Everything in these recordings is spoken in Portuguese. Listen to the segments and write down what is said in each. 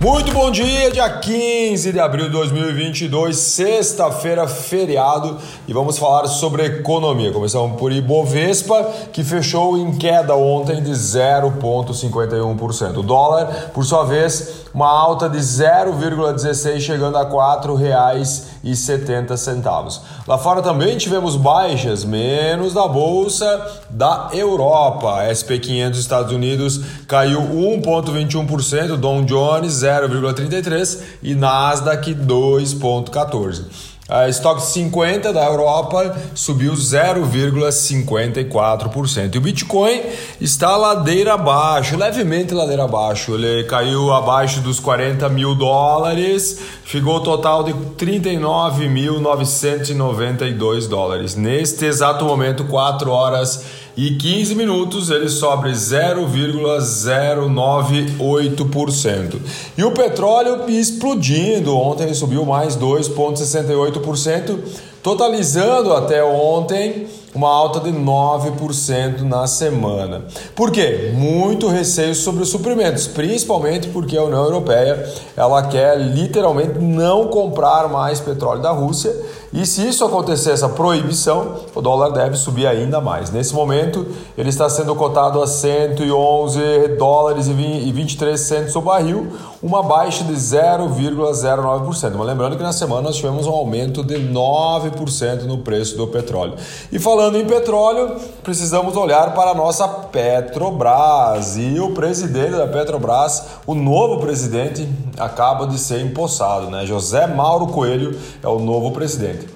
Muito bom dia, dia 15 de abril de 2022, sexta-feira, feriado, e vamos falar sobre economia. Começamos por Ibovespa, que fechou em queda ontem de 0,51%. O dólar, por sua vez, uma alta de 0,16, chegando a R$ 4,70. Lá fora também tivemos baixas, menos na bolsa da Europa. SP500 Estados Unidos caiu 1,21%, Dow Jones 0,33% e Nasdaq 2,14%. A Stock 50 da Europa subiu 0,54%. E o Bitcoin está ladeira abaixo, levemente ladeira abaixo. Ele caiu abaixo dos 40 mil dólares, ficou total de 39.992 dólares. Neste exato momento, 4 horas e 15 minutos ele sobe 0,098%. E o petróleo explodindo, ontem ele subiu mais 2,68%, totalizando até ontem uma alta de 9% na semana. Por quê? Muito receio sobre os suprimentos, principalmente porque a União Europeia ela quer literalmente não comprar mais petróleo da Rússia e se isso acontecer, essa proibição, o dólar deve subir ainda mais. Nesse momento, ele está sendo cotado a 111 dólares e 23 centos o barril, uma baixa de 0,09%. Mas lembrando que na semana nós tivemos um aumento de 9% no preço do petróleo. E falando em petróleo, precisamos olhar para a nossa Petrobras. E o presidente da Petrobras, o novo presidente, acaba de ser empossado, né? José Mauro Coelho é o novo presidente.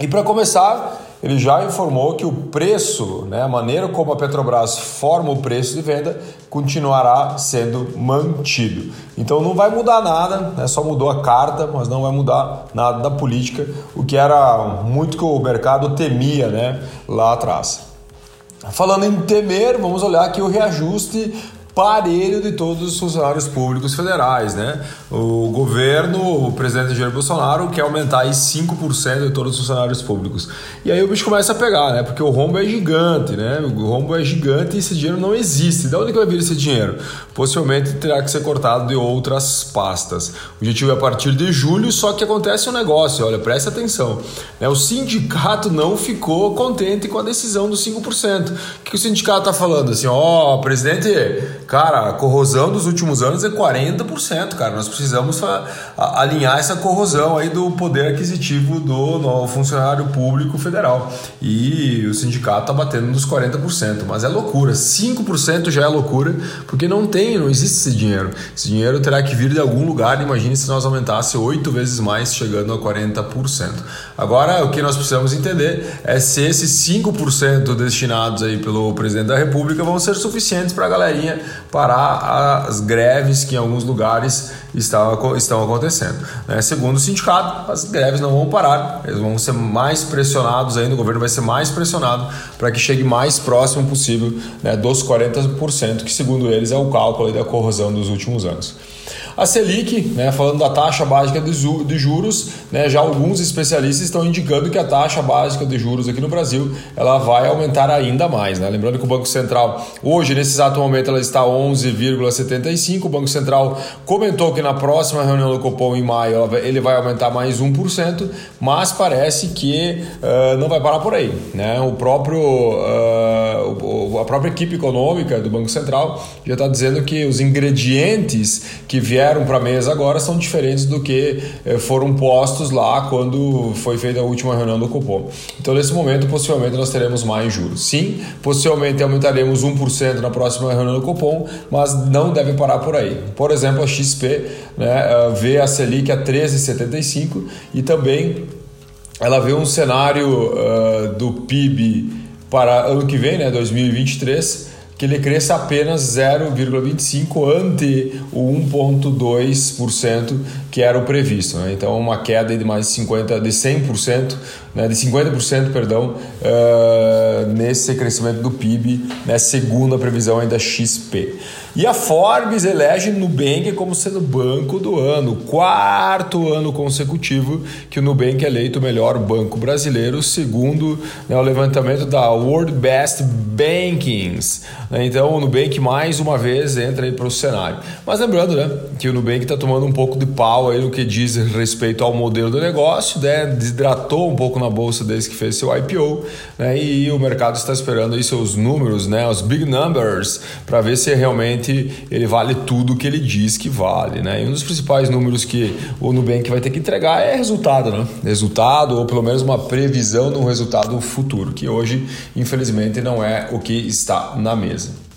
E para começar, ele já informou que o preço, né, a maneira como a Petrobras forma o preço de venda, continuará sendo mantido. Então não vai mudar nada, né, só mudou a carta, mas não vai mudar nada da política, o que era muito que o mercado temia né, lá atrás. Falando em temer, vamos olhar aqui o reajuste parelho de todos os funcionários públicos federais, né? O governo, o presidente Jair Bolsonaro quer aumentar aí 5% de todos os funcionários públicos. E aí o bicho começa a pegar, né? Porque o rombo é gigante, né? O rombo é gigante e esse dinheiro não existe. De onde que vai vir esse dinheiro? Possivelmente terá que ser cortado de outras pastas. O objetivo é a partir de julho, só que acontece um negócio, olha, preste atenção. Né? O sindicato não ficou contente com a decisão dos 5%. O que o sindicato está falando? Assim, ó, oh, presidente, Cara, a corrosão dos últimos anos é 40%, cara. Nós precisamos alinhar essa corrosão aí do poder aquisitivo do funcionário público federal. E o sindicato está batendo nos 40%, mas é loucura. 5% já é loucura, porque não tem, não existe esse dinheiro. Esse dinheiro terá que vir de algum lugar. Imagine se nós aumentássemos oito vezes mais, chegando a 40%. Agora, o que nós precisamos entender é se esses 5% destinados aí pelo presidente da República vão ser suficientes para a galerinha parar as greves que em alguns lugares estão, estão acontecendo. Né? Segundo o sindicato, as greves não vão parar, eles vão ser mais pressionados ainda, o governo vai ser mais pressionado para que chegue mais próximo possível né, dos 40%, que segundo eles é o cálculo da corrosão dos últimos anos. A Selic, né, falando da taxa básica de juros, né, já alguns especialistas estão indicando que a taxa básica de juros aqui no Brasil ela vai aumentar ainda mais. Né? Lembrando que o Banco Central, hoje, nesse exato momento, ela está 11,75. O Banco Central comentou que na próxima reunião do Copom, em maio, ele vai aumentar mais 1%, mas parece que uh, não vai parar por aí. Né? O próprio, uh, a própria equipe econômica do Banco Central já está dizendo que os ingredientes que vieram para a mesa agora são diferentes do que eh, foram postos lá quando foi feita a última reunião do Copom. Então, nesse momento, possivelmente nós teremos mais juros. Sim, possivelmente aumentaremos 1% na próxima reunião do Copom, mas não deve parar por aí. Por exemplo, a XP né, vê a Selic a 13,75 e também ela vê um cenário uh, do PIB para ano que vem, né, 2023, que ele cresça apenas 0,25 ante o 1,2% que era o previsto. Né? Então, uma queda de mais de 50, de 100%, né? de 50%, perdão, uh, nesse crescimento do PIB, né? segundo a previsão ainda XP. E a Forbes elege Nubank como sendo banco do ano, quarto ano consecutivo que o Nubank é eleito o melhor banco brasileiro, segundo né, o levantamento da World Best Bankings. Então o Nubank mais uma vez entra aí para o cenário. Mas lembrando né, que o Nubank está tomando um pouco de pau aí no que diz respeito ao modelo do negócio, né? desidratou um pouco na bolsa desde que fez seu IPO né? e o mercado está esperando aí seus números, né? os big numbers, para ver se realmente ele vale tudo que ele diz que vale. Né? E um dos principais números que o Nubank vai ter que entregar é resultado, né? resultado ou pelo menos uma previsão de um resultado futuro, que hoje infelizmente não é o que está na mesa.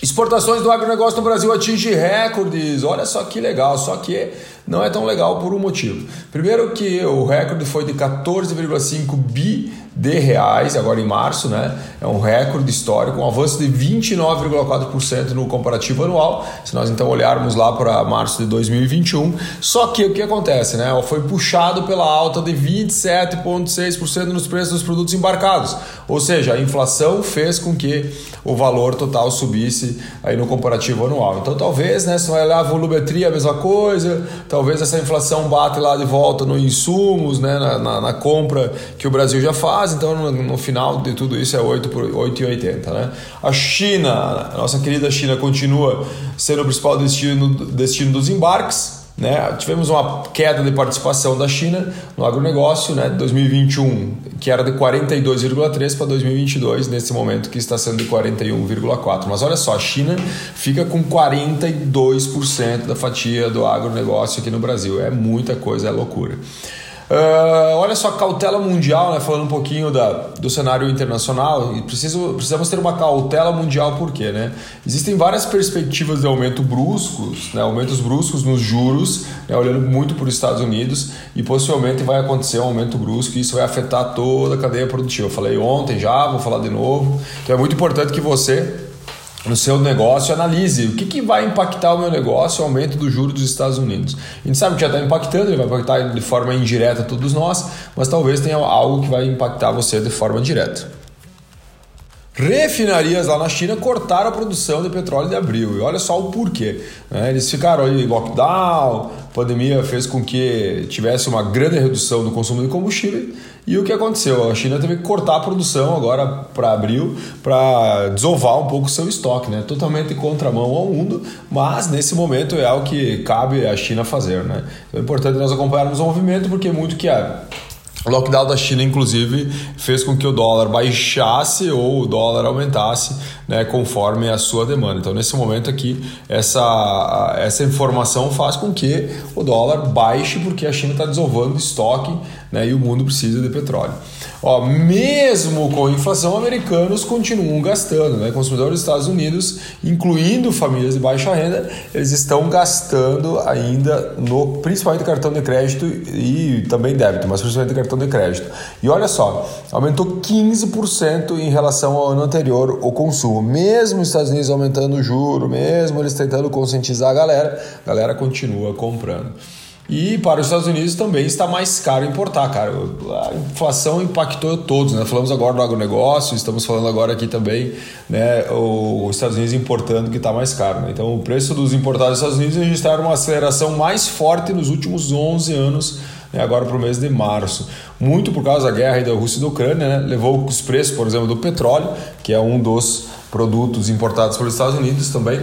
Exportações do agronegócio no Brasil atinge recordes. Olha só que legal, só que não é tão legal por um motivo. Primeiro que o recorde foi de 14,5 bi de reais, agora em março, né? É um recorde histórico, um avanço de 29,4% no comparativo anual. Se nós então olharmos lá para março de 2021, só que o que acontece, né? Foi puxado pela alta de 27,6% nos preços dos produtos embarcados. Ou seja, a inflação fez com que o valor total subisse aí no comparativo anual. Então talvez, né, se olhar a volumetria a mesma coisa, essa inflação bate lá de volta no insumos, né, na, na, na compra que o Brasil já faz então no, no, final de tudo isso é 8 por 8,80, né? A China, a nossa querida China continua sendo o principal destino, destino dos embarques, né? Tivemos uma queda de participação da China no agronegócio, né? 2021, que era de 42,3 para 2022, nesse momento que está sendo de 41,4. Mas olha só, a China fica com 42% da fatia do agronegócio aqui no Brasil. É muita coisa, é loucura. Uh, olha só, cautela mundial, né? falando um pouquinho da, do cenário internacional, e preciso, precisamos ter uma cautela mundial, por quê? Né? Existem várias perspectivas de aumento bruscos, né? aumentos bruscos nos juros, né? olhando muito para os Estados Unidos, e possivelmente vai acontecer um aumento brusco e isso vai afetar toda a cadeia produtiva. Eu falei ontem já, vou falar de novo. Então é muito importante que você no seu negócio, analise o que, que vai impactar o meu negócio, o aumento do juro dos Estados Unidos. A gente sabe que já está impactando, ele vai impactar de forma indireta todos nós, mas talvez tenha algo que vai impactar você de forma direta. Refinarias lá na China cortaram a produção de petróleo de abril. E olha só o porquê. Né? Eles ficaram aí lockdown, a pandemia fez com que tivesse uma grande redução do consumo de combustível. E o que aconteceu? A China teve que cortar a produção agora para abril para desovar um pouco o seu estoque, né? Totalmente contramão ao mundo, mas nesse momento é algo que cabe a China fazer, né? Então é importante nós acompanharmos o movimento porque muito que é o lockdown da China, inclusive, fez com que o dólar baixasse ou o dólar aumentasse né, conforme a sua demanda. Então, nesse momento aqui, essa, essa informação faz com que o dólar baixe porque a China está desovando estoque né, e o mundo precisa de petróleo. Ó, mesmo com a inflação, americanos continuam gastando. Né? Consumidores dos Estados Unidos, incluindo famílias de baixa renda, eles estão gastando ainda no principalmente cartão de crédito e também débito, mas principalmente cartão de crédito. E olha só, aumentou 15% em relação ao ano anterior o consumo. Mesmo os Estados Unidos aumentando o juro, mesmo eles tentando conscientizar a galera, a galera continua comprando. E para os Estados Unidos também está mais caro importar, cara. A inflação impactou todos, né? Falamos agora do agronegócio, estamos falando agora aqui também, né? Os Estados Unidos importando que está mais caro. Né? Então, o preço dos importados dos Estados Unidos registraram uma aceleração mais forte nos últimos 11 anos, né? agora para o mês de março. Muito por causa da guerra da Rússia e da Ucrânia, né? Levou os preços, por exemplo, do petróleo, que é um dos produtos importados pelos Estados Unidos também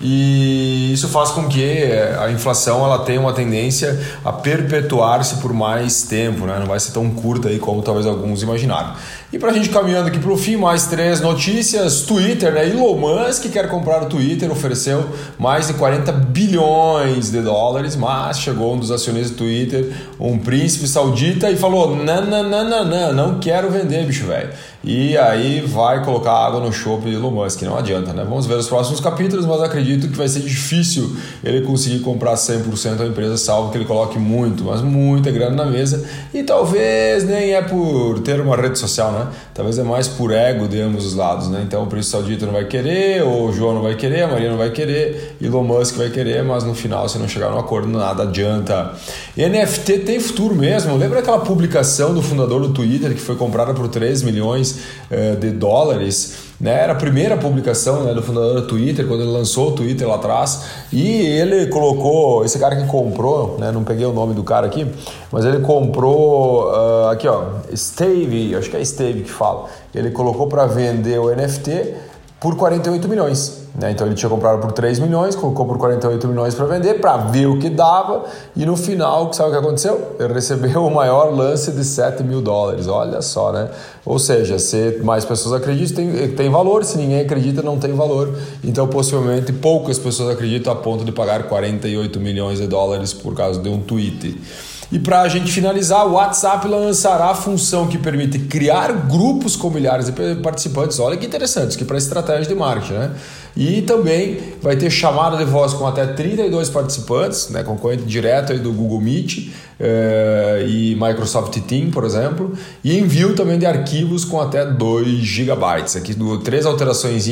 e isso faz com que eh, a inflação ela tenha uma tendência a perpetuar-se por mais tempo, né? não vai ser tão curta aí como talvez alguns imaginaram. E para a gente caminhando aqui para o fim, mais três notícias. Twitter, né? Elon Musk quer comprar o Twitter, ofereceu mais de 40 bilhões de dólares, mas chegou um dos acionistas do Twitter, um príncipe saudita, e falou: não, não, não, não, não, não quero vender, bicho velho. E aí vai colocar água no chope de Elon Musk, não adianta, né? Vamos ver os próximos capítulos, mas acredito que vai ser difícil ele conseguir comprar 100% da empresa, salvo que ele coloque muito, mas muita grana na mesa. E talvez nem é por ter uma rede social, né? Talvez é mais por ego de ambos os lados, né? Então o príncipe saudita não vai querer, o João não vai querer, a Maria não vai querer, Elon Musk vai querer, mas no final, se não chegar no acordo, nada adianta. NFT tem futuro mesmo. Lembra aquela publicação do fundador do Twitter que foi comprada por 3 milhões eh, de dólares? né? Era a primeira publicação né, do fundador do Twitter, quando ele lançou o Twitter lá atrás. E ele colocou, esse cara que comprou, né, não peguei o nome do cara aqui, mas ele comprou, uh, aqui ó, Stave, acho que é Stave que fala. Ele colocou para vender o NFT por 48 milhões. Né? Então ele tinha comprado por 3 milhões, colocou por 48 milhões para vender, para ver o que dava, e no final, sabe o que aconteceu? Ele recebeu o maior lance de 7 mil dólares. Olha só, né? Ou seja, se mais pessoas acreditam, tem, tem valor, se ninguém acredita, não tem valor. Então, possivelmente, poucas pessoas acreditam a ponto de pagar 48 milhões de dólares por causa de um tweet. E para a gente finalizar, o WhatsApp lançará a função que permite criar grupos com milhares de participantes. Olha que interessante, que para estratégia de marketing, né? E também vai ter chamada de voz com até 32 participantes, né, concorrente direto aí do Google Meet eh, e Microsoft Team, por exemplo, e envio também de arquivos com até 2 GB. Aqui do, três alterações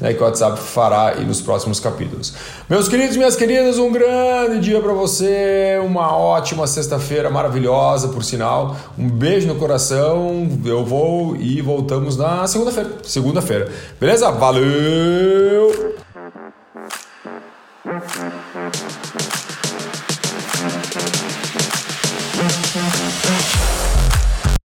né, que o WhatsApp fará nos próximos capítulos. Meus queridos e minhas queridas, um grande dia para você, uma ótima sexta-feira maravilhosa, por sinal. Um beijo no coração. Eu vou e voltamos na segunda-feira. Segunda-feira. Beleza? Valeu!